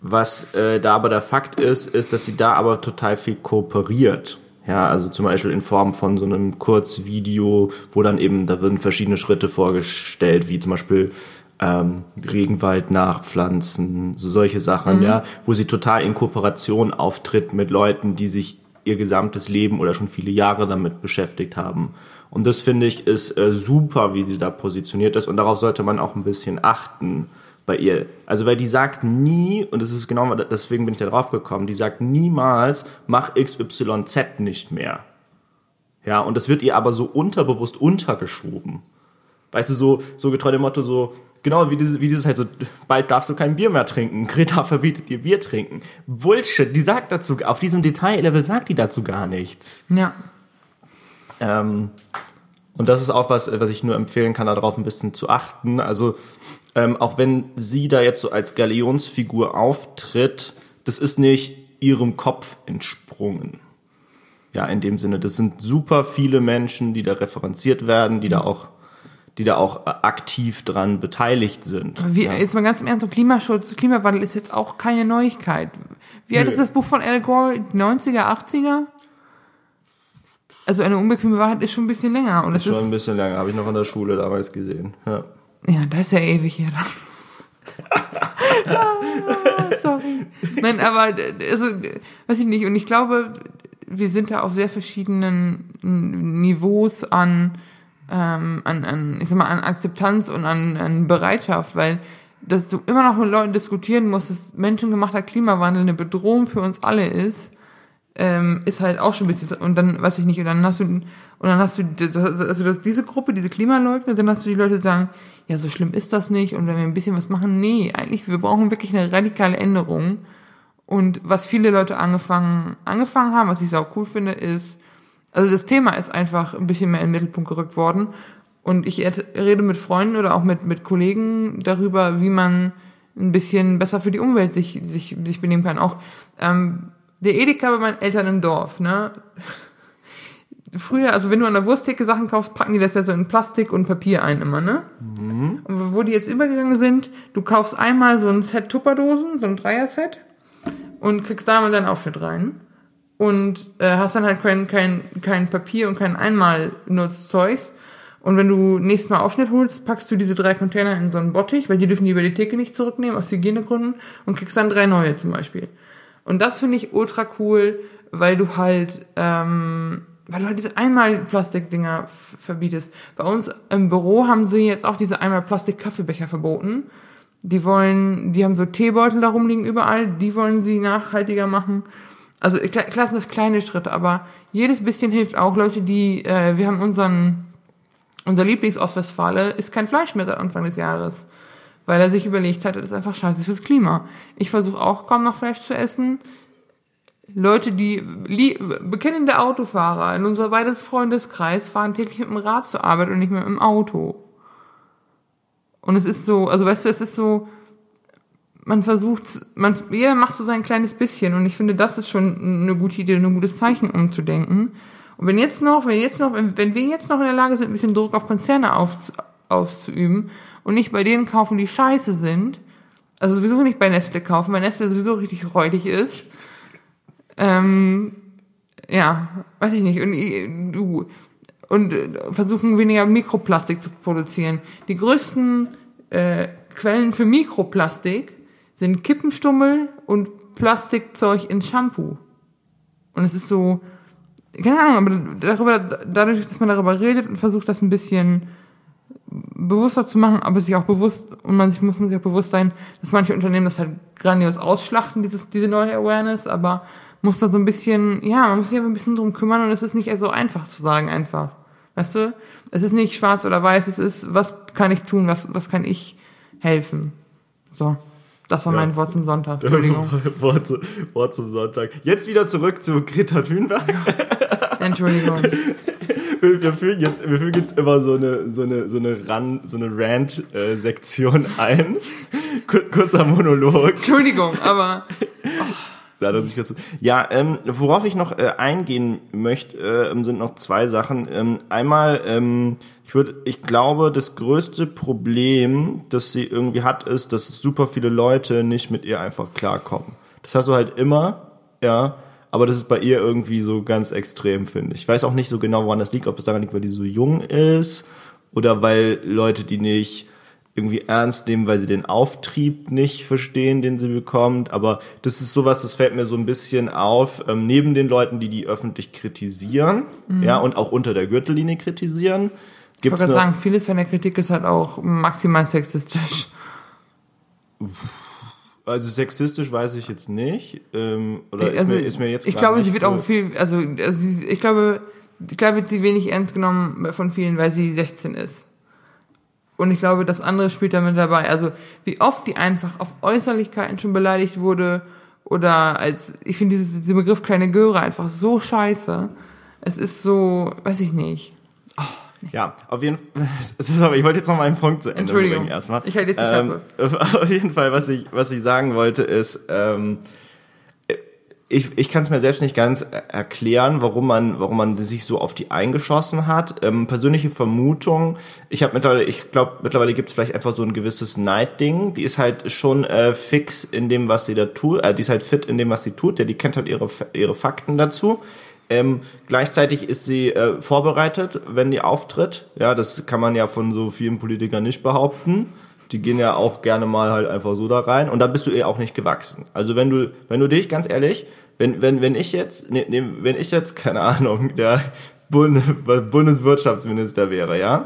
[SPEAKER 2] was äh, da aber der Fakt ist, ist, dass sie da aber total viel kooperiert. Ja, also zum Beispiel in Form von so einem Kurzvideo, wo dann eben, da werden verschiedene Schritte vorgestellt, wie zum Beispiel ähm, Regenwald nachpflanzen, so solche Sachen, ja, wo sie total in Kooperation auftritt mit Leuten, die sich ihr gesamtes Leben oder schon viele Jahre damit beschäftigt haben. Und das finde ich ist äh, super, wie sie da positioniert ist. Und darauf sollte man auch ein bisschen achten bei ihr. Also weil die sagt nie, und das ist genau, deswegen bin ich da drauf gekommen, die sagt niemals, mach XYZ nicht mehr. Ja, und das wird ihr aber so unterbewusst untergeschoben. Weißt du, so, so getreu dem Motto, so, genau wie dieses, wie dieses halt so, bald darfst du kein Bier mehr trinken, Greta verbietet dir Bier trinken. Bullshit, die sagt dazu, auf diesem Detaillevel sagt die dazu gar nichts.
[SPEAKER 1] Ja.
[SPEAKER 2] Ähm, und das ist auch was, was ich nur empfehlen kann, darauf ein bisschen zu achten. Also ähm, auch wenn sie da jetzt so als Galionsfigur auftritt, das ist nicht ihrem Kopf entsprungen. Ja, in dem Sinne, das sind super viele Menschen, die da referenziert werden, die da auch, die da auch äh, aktiv dran beteiligt sind.
[SPEAKER 1] Wie,
[SPEAKER 2] ja.
[SPEAKER 1] Jetzt mal ganz im Ernst, so Klimaschutz, Klimawandel ist jetzt auch keine Neuigkeit. Wie alt ist das Buch von Al Gore? 90er, 80er? Also eine unbequeme Wahrheit ist schon ein bisschen länger. Und das
[SPEAKER 2] Schon ein
[SPEAKER 1] ist,
[SPEAKER 2] bisschen länger, habe ich noch in der Schule damals gesehen. Ja.
[SPEAKER 1] Ja, das ist ja ewig her. ah, sorry. Nein, aber, also, weiß ich nicht. Und ich glaube, wir sind da auf sehr verschiedenen Niveaus an, ähm, an, an, ich sag mal, an Akzeptanz und an, an Bereitschaft, weil dass du immer noch mit Leuten diskutieren musst, dass menschengemachter Klimawandel eine Bedrohung für uns alle ist, ähm, ist halt auch schon ein bisschen, und dann, weiß ich nicht, und dann hast du, und dann hast du, also das, diese Gruppe, diese Klimaleugner, dann hast du die Leute, sagen, ja, so schlimm ist das nicht, und wenn wir ein bisschen was machen, nee, eigentlich, wir brauchen wirklich eine radikale Änderung. Und was viele Leute angefangen, angefangen haben, was ich auch cool finde, ist, also das Thema ist einfach ein bisschen mehr in den Mittelpunkt gerückt worden. Und ich ed- rede mit Freunden oder auch mit, mit Kollegen darüber, wie man ein bisschen besser für die Umwelt sich, sich, sich benehmen kann. Auch ähm, der Edeka bei meinen Eltern im Dorf, ne? Früher, also wenn du an der Wursttheke Sachen kaufst, packen die das ja so in Plastik und Papier ein immer, ne? Und wo die jetzt übergegangen sind, du kaufst einmal so ein Set Tupperdosen, so ein Dreier-Set und kriegst da mal deinen Aufschnitt rein und äh, hast dann halt kein, kein, kein Papier und kein Einmal-Nutzzeugs. Und wenn du nächstes Mal Aufschnitt holst, packst du diese drei Container in so einen Bottich, weil die dürfen die über die Theke nicht zurücknehmen, aus Hygienegründen, und kriegst dann drei neue zum Beispiel. Und das finde ich ultra cool, weil du halt, ähm, weil du halt diese Einmal-Plastikdinger f- verbietest. Bei uns im Büro haben sie jetzt auch diese Einmal-Plastik-Kaffeebecher verboten. Die wollen, die haben so Teebeutel da rumliegen überall, die wollen sie nachhaltiger machen. Also klar sind das kleine Schritte, aber jedes bisschen hilft auch. Leute, die, äh, wir haben unseren, unser Lieblings-Ostwestfale ist kein Fleisch mehr seit Anfang des Jahres. Weil er sich überlegt hat, das ist einfach scheiße fürs Klima. Ich versuche auch kaum noch Fleisch zu essen. Leute, die bekennende Autofahrer in unser beides Freundeskreis fahren täglich mit dem Rad zur Arbeit und nicht mehr mit dem Auto. Und es ist so, also weißt du, es ist so, man versucht, man, jeder macht so sein kleines bisschen und ich finde, das ist schon eine gute Idee, ein gutes Zeichen umzudenken. Und wenn jetzt noch, wenn jetzt noch, wenn, wenn wir jetzt noch in der Lage sind, ein bisschen Druck auf Konzerne auf, auszuüben und nicht bei denen kaufen, die scheiße sind, also sowieso nicht bei Nestle kaufen, weil Nestle sowieso richtig räudig ist, ähm, ja, weiß ich nicht, und äh, du, und äh, versuchen weniger Mikroplastik zu produzieren. Die größten äh, Quellen für Mikroplastik sind Kippenstummel und Plastikzeug in Shampoo. Und es ist so, keine Ahnung, aber darüber, dadurch, dass man darüber redet und versucht, das ein bisschen bewusster zu machen, aber sich auch bewusst, und man sich, muss man sich auch bewusst sein, dass manche Unternehmen das halt grandios ausschlachten, dieses, diese neue Awareness, aber muss da so ein bisschen, ja, man muss sich aber ein bisschen drum kümmern und es ist nicht so einfach zu sagen einfach. Weißt du? Es ist nicht schwarz oder weiß, es ist, was kann ich tun, was, was kann ich helfen? So. Das war
[SPEAKER 2] Ja.
[SPEAKER 1] mein Wort zum Sonntag. Entschuldigung.
[SPEAKER 2] Wort, Wort zum Sonntag. Jetzt wieder zurück zu Greta Thunberg.
[SPEAKER 1] Entschuldigung.
[SPEAKER 2] Wir, wir, fügen jetzt, wir fügen jetzt immer so eine, so eine, so eine so eine Rant-Sektion ein. Kur kurzer Monolog.
[SPEAKER 1] Entschuldigung, aber
[SPEAKER 2] er Ja, ähm, worauf ich noch äh, eingehen möchte, äh, sind noch zwei Sachen. Ähm, einmal, ähm, ich würde, ich glaube, das größte Problem, das sie irgendwie hat, ist, dass super viele Leute nicht mit ihr einfach klarkommen. Das hast du halt immer, ja, aber das ist bei ihr irgendwie so ganz extrem, finde ich. Ich weiß auch nicht so genau, woran das liegt, ob es daran liegt, weil die so jung ist oder weil Leute, die nicht irgendwie ernst nehmen, weil sie den Auftrieb nicht verstehen, den sie bekommt. Aber das ist sowas, das fällt mir so ein bisschen auf, ähm, neben den Leuten, die die öffentlich kritisieren, ja, und auch unter der Gürtellinie kritisieren,
[SPEAKER 1] ich
[SPEAKER 2] gibt's
[SPEAKER 1] wollte
[SPEAKER 2] noch,
[SPEAKER 1] gerade sagen, vieles von der Kritik ist halt auch maximal sexistisch.
[SPEAKER 2] Also sexistisch weiß ich jetzt nicht, ähm, oder ist,
[SPEAKER 1] also,
[SPEAKER 2] mir, ist mir jetzt
[SPEAKER 1] ich glaube, sie wird auch viel, also, also ich glaube, klar wird sie wenig ernst genommen von vielen, weil sie 16 ist. Und ich glaube, das andere spielt damit dabei. Also, wie oft die einfach auf Äußerlichkeiten schon beleidigt wurde oder als, ich finde dieser Begriff kleine Göre einfach so scheiße. Es ist so, weiß ich nicht.
[SPEAKER 2] Ja, auf jeden Fall. Es ist aber, ich wollte jetzt noch mal einen Punkt zu Ende
[SPEAKER 1] Entschuldigung.
[SPEAKER 2] bringen erstmal.
[SPEAKER 1] Ich halte jetzt die
[SPEAKER 2] ähm, Auf jeden Fall, was ich, was ich sagen wollte, ist, ähm, ich, ich kann es mir selbst nicht ganz er- erklären, warum man, warum man sich so auf die eingeschossen hat. Ähm, persönliche Vermutung, ich habe mittlerweile, ich glaube, mittlerweile gibt es vielleicht einfach so ein gewisses Neidding. Die ist halt schon äh, fix in dem, was sie da tut, äh, die ist halt fit in dem, was sie tut, ja, die kennt halt ihre, ihre Fakten dazu. Ähm, gleichzeitig ist sie äh, vorbereitet, wenn die auftritt. Ja, das kann man ja von so vielen Politikern nicht behaupten. Die gehen ja auch gerne mal halt einfach so da rein und da bist du ihr auch nicht gewachsen. Also wenn du, wenn du dich, ganz ehrlich, wenn, wenn, wenn ich jetzt, ne, ne, wenn ich jetzt, keine Ahnung, der Bund, Bundeswirtschaftsminister wäre, ja,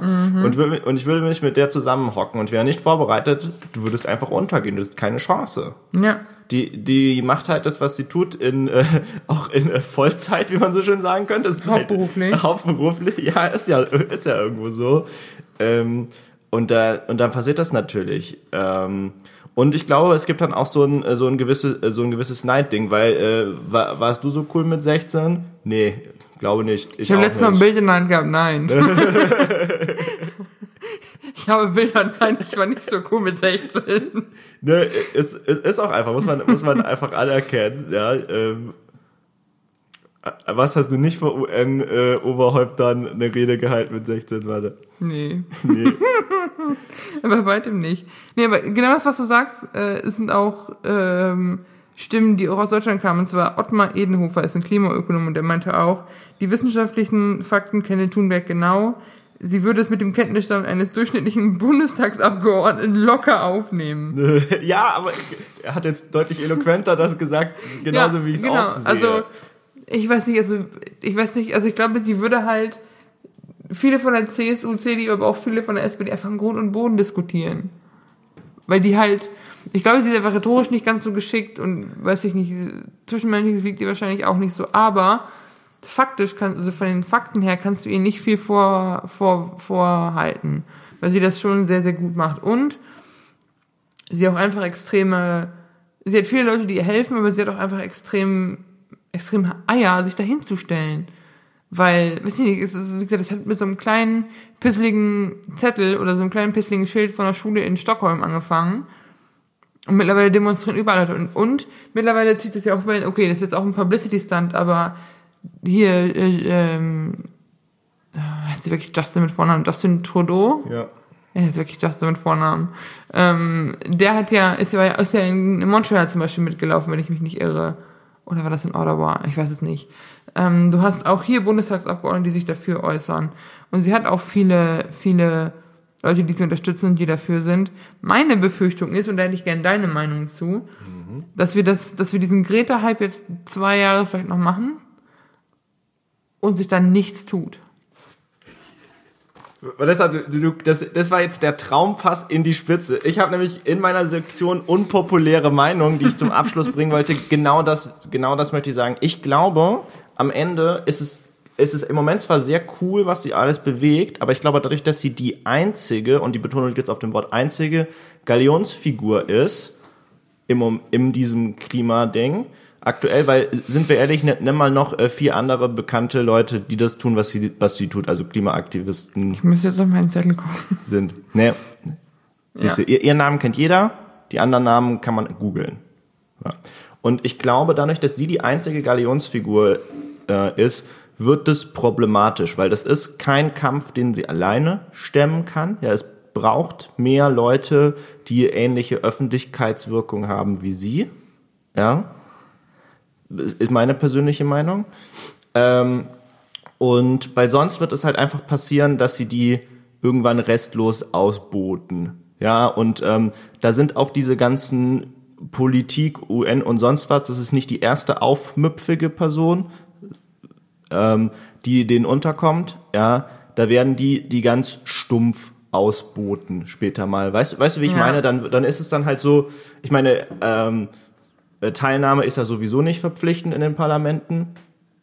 [SPEAKER 2] und, will, und ich würde mich mit der zusammenhocken und wäre nicht vorbereitet, du würdest einfach untergehen, du hast keine Chance.
[SPEAKER 1] Ja.
[SPEAKER 2] Die, die macht halt das, was sie tut, in, äh, auch in äh, Vollzeit, wie man so schön sagen könnte. Das ist
[SPEAKER 1] Hauptberuflich.
[SPEAKER 2] Halt, hauptberuflich, ja, ist ja, ist ja irgendwo so. Ähm, und, da, und dann passiert das natürlich. Ähm, und ich glaube, es gibt dann auch so ein, äh, so ein, gewisse, äh, so ein gewisses Neidding, weil, äh, war, warst du so cool mit 16? Nee, glaube nicht. Ich,
[SPEAKER 1] Ich habe letztes Mal ein. Bild in der Hand gehabt, nein. ich habe Bilder, nein, ich war nicht so cool mit 16.
[SPEAKER 2] Ne, es, es ist auch einfach, muss man, muss man einfach anerkennen, ja. Ähm, was hast du nicht vor UN-Oberhäuptern eine Rede gehalten mit 16, warte?
[SPEAKER 1] Nee.
[SPEAKER 2] Nee.
[SPEAKER 1] Aber weitem nicht. Nee, aber genau das, was du sagst, äh, sind auch ähm, Stimmen, die auch aus Deutschland kamen. Und zwar Ottmar Edenhofer ist ein Klimaökonom und der meinte auch, die wissenschaftlichen Fakten kenne Thunberg genau. Sie würde es mit dem Kenntnisstand eines durchschnittlichen Bundestagsabgeordneten locker aufnehmen.
[SPEAKER 2] ja, aber er hat jetzt deutlich eloquenter das gesagt, genauso
[SPEAKER 1] Ja,
[SPEAKER 2] wie ich es
[SPEAKER 1] genau.
[SPEAKER 2] auch sehe.
[SPEAKER 1] Also ich weiß nicht, also ich weiß nicht, also ich glaube, sie würde halt viele von der CSU, CDU, aber auch viele von der SPD einfach in Grund und Boden diskutieren. Weil die halt, ich glaube, sie ist einfach rhetorisch nicht ganz so geschickt und weiß ich nicht, zwischenmenschliches liegt ihr wahrscheinlich auch nicht so, aber faktisch kann, also von den Fakten her kannst du ihr nicht viel vor, vor, vorhalten, weil sie das schon sehr, sehr gut macht und sie auch einfach extreme, sie hat viele Leute, die ihr helfen, aber sie hat auch einfach extrem, extrem Eier, sich dahin zu stellen. Weil, weiß ich nicht, es ist, wie gesagt, das hat mit so einem kleinen, pisseligen Zettel oder so einem kleinen, pisseligen Schild von der Schule in Stockholm angefangen. Und mittlerweile demonstrieren überall Leute. Und, und mittlerweile zieht es ja auch, weil, okay, das ist jetzt auch ein Publicity-Stunt, aber hier, äh, ähm, heißt sie wirklich Justin mit Vornamen? Justin Trudeau?
[SPEAKER 2] Ja.
[SPEAKER 1] Ja, ist wirklich Justin mit Vornamen. Ähm, der hat ja, ist ja, ist ja in Montreal zum Beispiel mitgelaufen, wenn ich mich nicht irre. Oder war das in Ottawa? Ich weiß es nicht. Ähm, du hast auch hier Bundestagsabgeordnete, die sich dafür äußern. Und sie hat auch viele, viele Leute, die sie unterstützen und die dafür sind. Meine Befürchtung ist, und da hätte ich gerne deine Meinung zu, mhm. dass wir das, dass wir diesen Greta-Hype jetzt zwei Jahre vielleicht noch machen und sich dann nichts tut.
[SPEAKER 2] Das, das, das war jetzt der Traumpass in die Spitze. Ich habe nämlich in meiner Sektion unpopuläre Meinung, die ich zum Abschluss bringen wollte, genau das, genau das möchte ich sagen. Ich glaube, am Ende ist es, ist es im Moment zwar sehr cool, was sie alles bewegt, aber ich glaube, dadurch, dass sie die einzige, und die Betonung liegt jetzt auf dem Wort einzige, Galionsfigur ist, im, in diesem Klimading, aktuell, weil sind wir ehrlich, nimm mal noch äh, vier andere bekannte Leute, die das tun, was sie was sie tut, also Klimaaktivisten.
[SPEAKER 1] Ich muss jetzt auf meinen Zettel gucken.
[SPEAKER 2] Sind. Ne. Ja. du, ihr, ihren Namen kennt jeder, die anderen Namen kann man googeln. Ja. Und ich glaube, dadurch, dass sie die einzige Galionsfigur äh, ist, wird das problematisch, weil das ist kein Kampf, den sie alleine stemmen kann. Ja, es braucht mehr Leute, die ähnliche Öffentlichkeitswirkung haben wie sie. Ja, ist meine persönliche Meinung. Ähm, und weil sonst wird es halt einfach passieren, dass sie die irgendwann restlos ausboten. Ja, und ähm, da sind auch diese ganzen Politik, UN und sonst was, das ist nicht die erste aufmüpfige Person, ähm, die denen unterkommt. Ja, da werden die die ganz stumpf ausboten später mal. Weißt, weißt du, wie ich ja. meine? Dann, dann ist es dann halt so, ich meine, ähm, äh, Teilnahme ist ja sowieso nicht verpflichtend in den Parlamenten.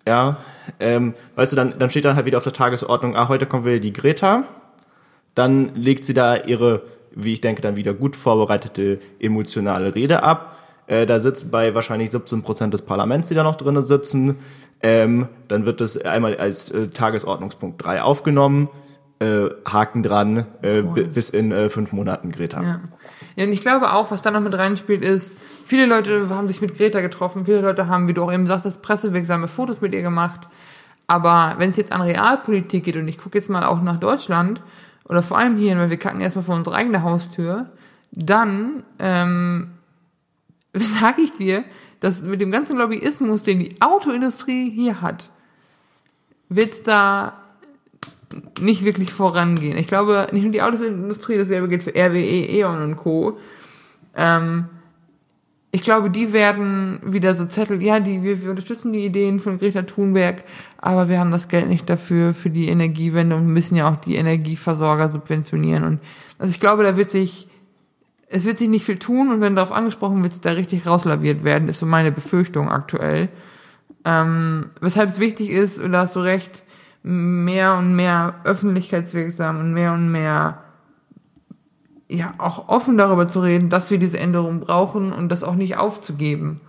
[SPEAKER 2] Ja, ähm, weißt du, dann, dann steht dann halt wieder auf der Tagesordnung, ah, heute kommt wieder die Greta. Dann legt sie da ihre, wie ich denke, dann wieder gut vorbereitete emotionale Rede ab. Äh, da sitzen bei wahrscheinlich 17 Prozent des Parlaments, die da noch drinnen sitzen. Ähm, dann wird das einmal als äh, Tagesordnungspunkt 3 aufgenommen. Äh, Haken dran, äh, bis in äh, fünf Monaten Greta.
[SPEAKER 1] Ja. ja, und ich glaube auch, was da noch mit reinspielt, ist, Viele Leute haben sich mit Greta getroffen, viele Leute haben, wie du auch eben sagtest, pressewirksame Fotos mit ihr gemacht. Aber wenn es jetzt an Realpolitik geht, und ich gucke jetzt mal auch nach Deutschland, oder vor allem hier, weil wir kacken erstmal vor unsere eigene Haustür, dann ähm, sage ich dir, dass mit dem ganzen Lobbyismus, den die Autoindustrie hier hat, wird's da nicht wirklich vorangehen. Ich glaube, nicht nur die Autoindustrie, das wäre gilt für RWE, E.ON und Co. Ähm, ich glaube, die werden wieder so Zettel, ja, die, wir, wir unterstützen die Ideen von Greta Thunberg, aber wir haben das Geld nicht dafür, für die Energiewende und müssen ja auch die Energieversorger subventionieren. Und also ich glaube, da wird sich, es wird sich nicht viel tun und wenn darauf angesprochen wird, da richtig rauslaviert werden, ist so meine Befürchtung aktuell. Ähm, weshalb es wichtig ist, und da hast du recht, mehr und mehr öffentlichkeitswirksam und mehr und mehr ja auch offen darüber zu reden, dass wir diese Änderung brauchen und das auch nicht aufzugeben.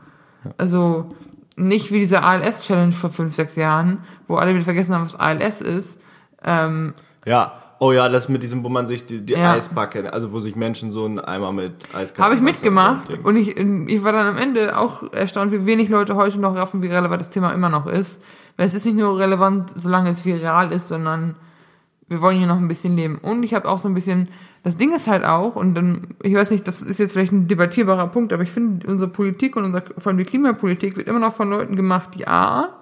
[SPEAKER 1] Also nicht wie diese ALS-Challenge vor fünf, sechs Jahren, wo alle wieder vergessen haben, was ALS ist. Ähm,
[SPEAKER 2] ja, oh ja, das mit diesem, wo man sich die, die ja. Eisbacke, also wo sich Menschen so einen Eimer mit Eiskacke
[SPEAKER 1] Habe ich mitgemacht und ich, ich war dann am Ende auch erstaunt, wie wenig Leute heute noch raffen, wie relevant das Thema immer noch ist. Weil es ist nicht nur relevant, solange es viral ist, sondern wir wollen hier noch ein bisschen leben. Und ich habe auch so ein bisschen das Ding ist halt auch, und dann, ich weiß nicht, das ist jetzt vielleicht ein debattierbarer Punkt, aber ich finde, unsere Politik und unser, vor allem die Klimapolitik wird immer noch von Leuten gemacht, die A,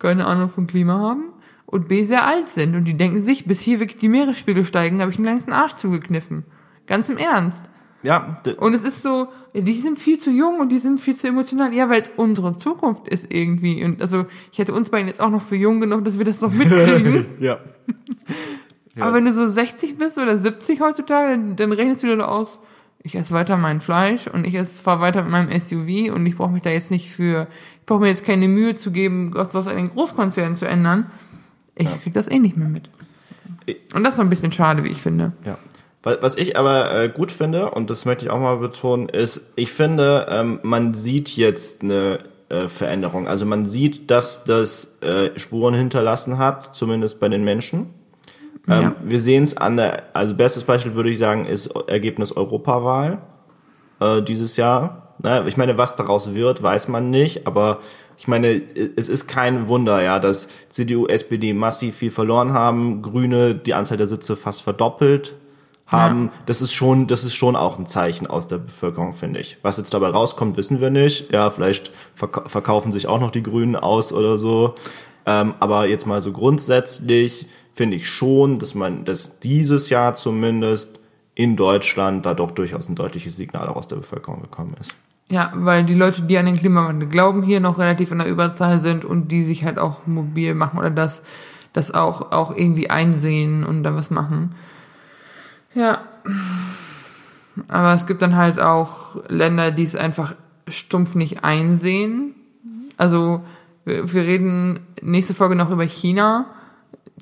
[SPEAKER 1] keine Ahnung von Klima haben und B, sehr alt sind. Und die denken sich, bis hier wirklich die Meeresspiegel steigen, habe ich einen längsten Arsch zugekniffen. Ganz im Ernst.
[SPEAKER 2] Ja,
[SPEAKER 1] Und es ist so, die sind viel zu jung und die sind viel zu emotional. Ja, weil es unsere Zukunft ist irgendwie. Und also ich hätte uns beiden jetzt auch noch für jung genug, dass wir das noch mitkriegen.
[SPEAKER 2] ja. Ja.
[SPEAKER 1] Aber wenn du so 60 bist oder 70 heutzutage, dann, dann rechnest du dir aus, ich esse weiter mein Fleisch und ich fahre weiter mit meinem SUV und ich brauche mich da jetzt nicht für, ich brauche mir jetzt keine Mühe zu geben, was an den Großkonzernen zu ändern. Ich krieg das eh nicht mehr mit. Und das ist ein bisschen schade, wie ich finde.
[SPEAKER 2] Ja. Wa- Was ich aber äh, gut finde, und das möchte ich auch mal betonen, ist, ich finde, ähm, man sieht jetzt eine äh, Veränderung. Also man sieht, dass das äh, Spuren hinterlassen hat, zumindest bei den Menschen. Ähm,
[SPEAKER 1] Ja.
[SPEAKER 2] Wir sehen es an der, also bestes Beispiel würde ich sagen, ist Ergebnis Europawahl äh, dieses Jahr. Na, ich meine, was daraus wird, weiß man nicht, aber ich meine, es ist kein Wunder, ja, dass CDU, SPD massiv viel verloren haben, Grüne die Anzahl der Sitze fast verdoppelt haben. Das ist schon, das ist schon auch ein Zeichen aus der Bevölkerung, finde ich. Was jetzt dabei rauskommt, wissen wir nicht. Ja, vielleicht verk verkaufen sich auch noch die Grünen aus oder so. Ähm, aber jetzt mal so grundsätzlich finde ich schon, dass man, dass dieses Jahr zumindest in Deutschland da doch durchaus ein deutliches Signal auch aus der Bevölkerung gekommen ist.
[SPEAKER 1] Ja, weil die Leute, die an den Klimawandel glauben, hier noch relativ in der Überzahl sind und die sich halt auch mobil machen oder das, das auch, auch irgendwie einsehen und da was machen. Ja. Aber es gibt dann halt auch Länder, die es einfach stumpf nicht einsehen. Also, wir, wir reden nächste Folge noch über China,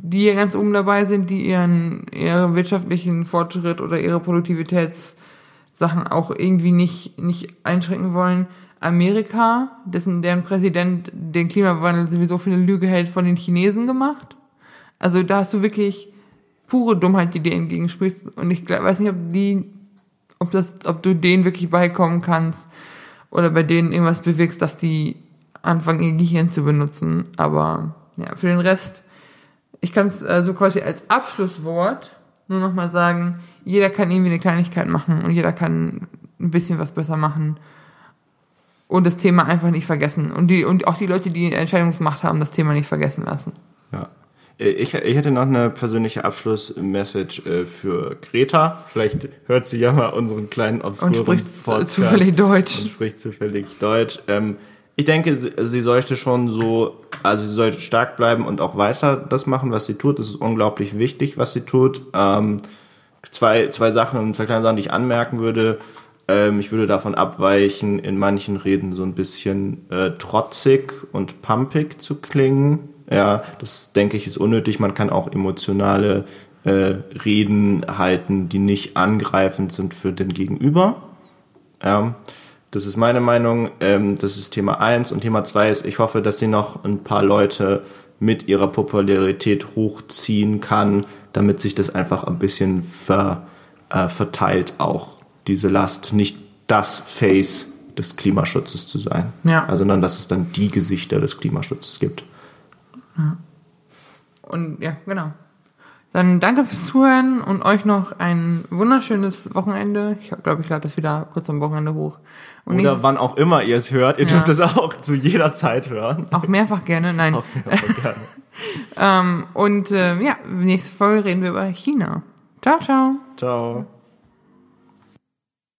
[SPEAKER 1] die ja ganz oben dabei sind, die ihren, ihren wirtschaftlichen Fortschritt oder ihre Produktivitätssachen auch irgendwie nicht, nicht einschränken wollen. Amerika, dessen, deren Präsident den Klimawandel sowieso für eine Lüge hält, von den Chinesen gemacht. Also da hast du wirklich pure Dummheit, die dir entgegensprichst. Und ich weiß nicht, ob die, ob das, ob du denen wirklich beikommen kannst oder bei denen irgendwas bewirkst, dass die anfangen, ihr Gehirn zu benutzen. Aber ja, für den Rest, ich kann es äh, so quasi als Abschlusswort nur nochmal sagen, jeder kann irgendwie eine Kleinigkeit machen und jeder kann ein bisschen was besser machen und das Thema einfach nicht vergessen. Und die, und auch die Leute, die Entscheidungsmacht haben, das Thema nicht vergessen lassen.
[SPEAKER 2] Ja. Äh, Ich, ich hätte noch eine persönliche Abschlussmessage äh, für Greta. Vielleicht hört sie ja mal unseren kleinen obskuren
[SPEAKER 1] Und spricht
[SPEAKER 2] Podcast
[SPEAKER 1] zufällig Deutsch.
[SPEAKER 2] Und spricht zufällig Deutsch. Ähm, ich denke, sie, sie sollte schon so, also sie sollte stark bleiben und auch weiter das machen, was sie tut. Das ist unglaublich wichtig, was sie tut. Ähm, zwei, zwei Sachen, zwei kleine Sachen, die ich anmerken würde. Ähm, ich würde davon abweichen, in manchen Reden so ein bisschen äh, trotzig und pumpig zu klingen. Ja, das denke ich ist unnötig. Man kann auch emotionale äh, Reden halten, die nicht angreifend sind für den Gegenüber. Ja, das ist meine Meinung. Ähm, das ist Thema eins Und Thema zwei ist, ich hoffe, dass sie noch ein paar Leute mit ihrer Popularität hochziehen kann, damit sich das einfach ein bisschen ver, äh, verteilt, auch diese Last, nicht das Face des Klimaschutzes zu sein,
[SPEAKER 1] Ja.
[SPEAKER 2] also, sondern dass es dann die Gesichter des Klimaschutzes gibt.
[SPEAKER 1] Und ja, genau. Dann danke fürs Zuhören und euch noch ein wunderschönes Wochenende. Ich glaube, ich lade das wieder kurz am Wochenende hoch. Und
[SPEAKER 2] Oder wann auch immer ihr es hört, ihr
[SPEAKER 1] Ja.
[SPEAKER 2] dürft es auch zu jeder Zeit hören.
[SPEAKER 1] auch mehrfach gerne. Nein.
[SPEAKER 2] Auch, auch gerne.
[SPEAKER 1] Ähm, und äh, ja, nächste Folge reden wir über China. Ciao, ciao.
[SPEAKER 2] Ciao.